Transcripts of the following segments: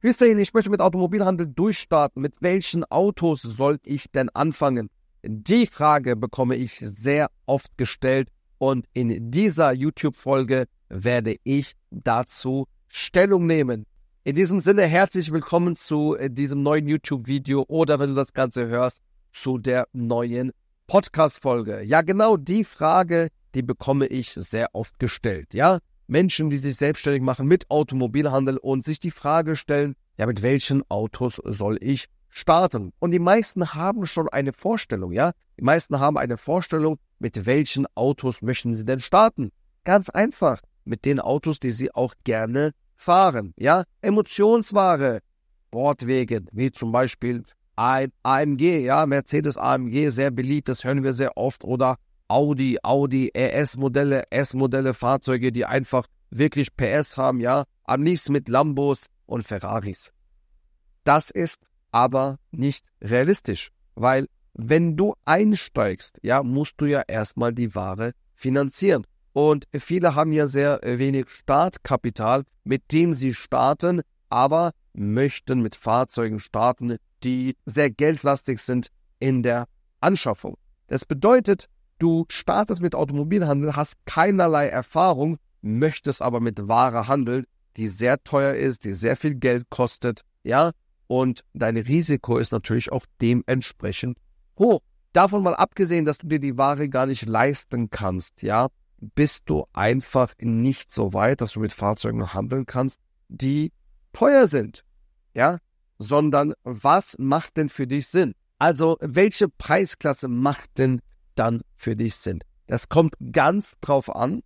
Hüseyin, ich möchte mit Automobilhandel durchstarten. Mit welchen Autos soll ich denn anfangen? Die Frage bekomme ich sehr oft gestellt und in dieser YouTube-Folge werde ich dazu Stellung nehmen. In diesem Sinne herzlich willkommen zu diesem neuen YouTube-Video oder wenn du das Ganze hörst, zu der neuen Podcast-Folge. Ja, genau die Frage, die bekomme ich sehr oft gestellt. Ja, Menschen, die sich selbstständig machen mit Automobilhandel und sich die Frage stellen, ja, mit welchen Autos soll ich starten? Und die meisten haben schon eine Vorstellung, ja? Die meisten haben eine Vorstellung, mit welchen Autos möchten sie denn starten? Ganz einfach, mit den Autos, die sie auch gerne fahren, ja? Emotionsware, Bordwegen, wie zum Beispiel ein AMG, ja, Mercedes AMG, sehr beliebt, das hören wir sehr oft, oder Audi, Audi, RS-Modelle, S-Modelle, Fahrzeuge, die einfach wirklich PS haben, ja, am liebsten mit Lambos und Ferraris. Das ist aber nicht realistisch, weil wenn du einsteigst, ja, musst du ja erstmal die Ware finanzieren. Und viele haben ja sehr wenig Startkapital, mit dem sie starten, aber möchten mit Fahrzeugen starten, die sehr geldlastig sind in der Anschaffung. Das bedeutet, Du startest mit Automobilhandel, hast keinerlei Erfahrung, möchtest aber mit Ware handeln, die sehr teuer ist, die sehr viel Geld kostet, ja, und dein Risiko ist natürlich auch dementsprechend hoch. Davon mal abgesehen, dass du dir die Ware gar nicht leisten kannst, ja, bist du einfach nicht so weit, dass du mit Fahrzeugen handeln kannst, die teuer sind, ja, sondern was macht denn für dich Sinn? Also, welche Preisklasse macht denn dann für dich sind. Das kommt ganz drauf an,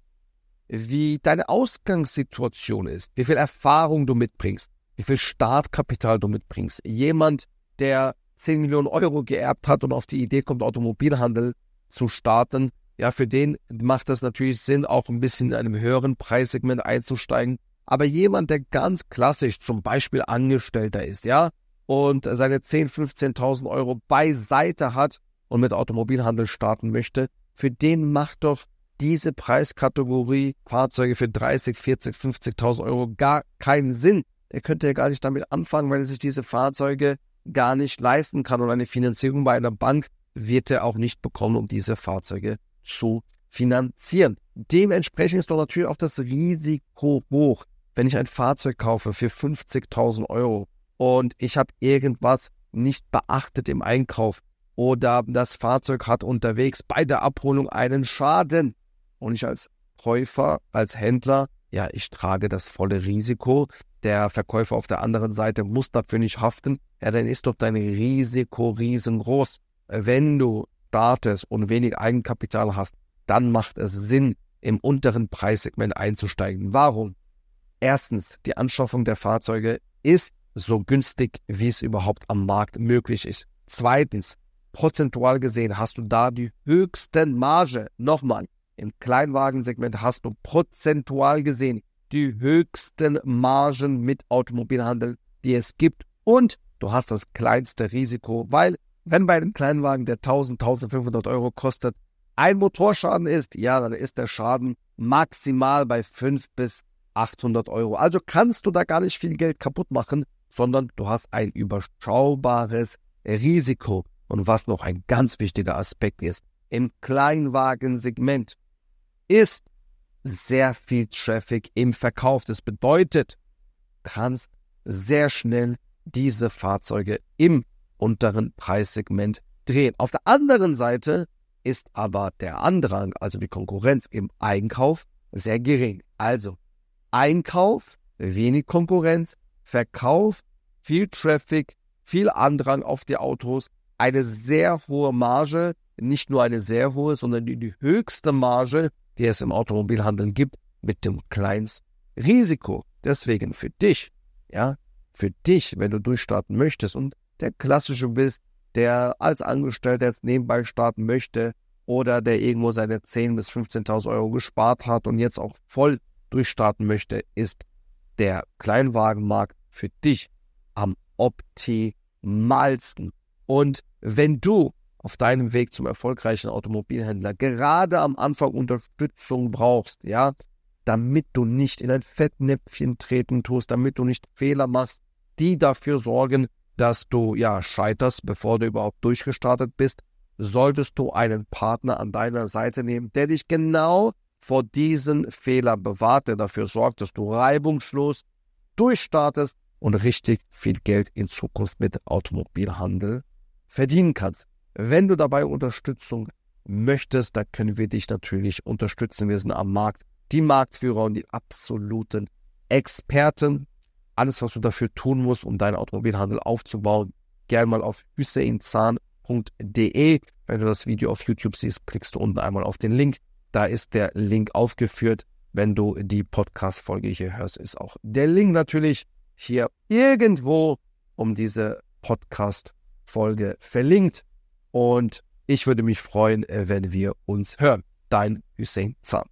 wie deine Ausgangssituation ist, wie viel Erfahrung du mitbringst, wie viel Startkapital du mitbringst. Jemand, der 10 Millionen Euro geerbt hat und auf die Idee kommt, Automobilhandel zu starten, ja, für den macht das natürlich Sinn, auch ein bisschen in einem höheren Preissegment einzusteigen. Aber jemand, der ganz klassisch zum Beispiel Angestellter ist, ja, und seine 10.000, 15.000 Euro beiseite hat und mit Automobilhandel starten möchte, für den macht doch diese Preiskategorie Fahrzeuge für 30, 40, 50.000 Euro gar keinen Sinn. Er könnte ja gar nicht damit anfangen, weil er sich diese Fahrzeuge gar nicht leisten kann und eine Finanzierung bei einer Bank wird er auch nicht bekommen, um diese Fahrzeuge zu finanzieren. Dementsprechend ist doch natürlich auch das Risiko hoch, wenn ich ein Fahrzeug kaufe für 50.000 Euro und ich habe irgendwas nicht beachtet im Einkauf, oder das Fahrzeug hat unterwegs bei der Abholung einen Schaden. Und ich als Käufer, als Händler, ja, ich trage das volle Risiko. Der Verkäufer auf der anderen Seite muss dafür nicht haften. Ja, dann ist doch dein Risiko riesengroß. Wenn du startest und wenig Eigenkapital hast, dann macht es Sinn, im unteren Preissegment einzusteigen. Warum? Erstens, die Anschaffung der Fahrzeuge ist so günstig, wie es überhaupt am Markt möglich ist. Zweitens, prozentual gesehen hast du da die höchsten Marge. Nochmal, im Kleinwagensegment hast du prozentual gesehen die höchsten Margen mit Automobilhandel, die es gibt. Und du hast das kleinste Risiko, weil wenn bei einem Kleinwagen, der 1000, 1500 Euro kostet, ein Motorschaden ist, ja, dann ist der Schaden maximal bei 5 bis 800 Euro. Also kannst du da gar nicht viel Geld kaputt machen, sondern du hast ein überschaubares Risiko. Und was noch ein ganz wichtiger Aspekt ist, im Kleinwagensegment ist sehr viel Traffic im Verkauf. Das bedeutet, du kannst sehr schnell diese Fahrzeuge im unteren Preissegment drehen. Auf der anderen Seite ist aber der Andrang, also die Konkurrenz im Einkauf, sehr gering. Also Einkauf, wenig Konkurrenz, Verkauf, viel Traffic, viel Andrang auf die Autos, eine sehr hohe Marge, nicht nur eine sehr hohe, sondern die, die höchste Marge, die es im Automobilhandel gibt, mit dem kleinsten Risiko. Deswegen für dich, ja, für dich, wenn du durchstarten möchtest und der klassische bist, der als Angestellter jetzt nebenbei starten möchte oder der irgendwo seine 10.000 bis 15.000 Euro gespart hat und jetzt auch voll durchstarten möchte, ist der Kleinwagenmarkt für dich am optimalsten. Und wenn du auf deinem Weg zum erfolgreichen Automobilhändler gerade am Anfang Unterstützung brauchst, ja, damit du nicht in ein Fettnäpfchen treten tust, damit du nicht Fehler machst, die dafür sorgen, dass du ja scheiterst, bevor du überhaupt durchgestartet bist, solltest du einen Partner an deiner Seite nehmen, der dich genau vor diesen Fehler bewahrt, der dafür sorgt, dass du reibungslos durchstartest und richtig viel Geld in Zukunft mit Automobilhandel verdienen kannst. Wenn du dabei Unterstützung möchtest, dann können wir dich natürlich unterstützen. Wir sind am Markt die Marktführer und die absoluten Experten. Alles, was du dafür tun musst, um deinen Automobilhandel aufzubauen, gerne mal auf hüsseinzahn.de. Wenn du das Video auf YouTube siehst, klickst du unten einmal auf den Link. Da ist der Link aufgeführt. Wenn du die Podcast-Folge hier hörst, ist auch der Link natürlich hier irgendwo um diese Podcast-Folge verlinkt. Und ich würde mich freuen, wenn wir uns hören. Dein Hussein Zahn.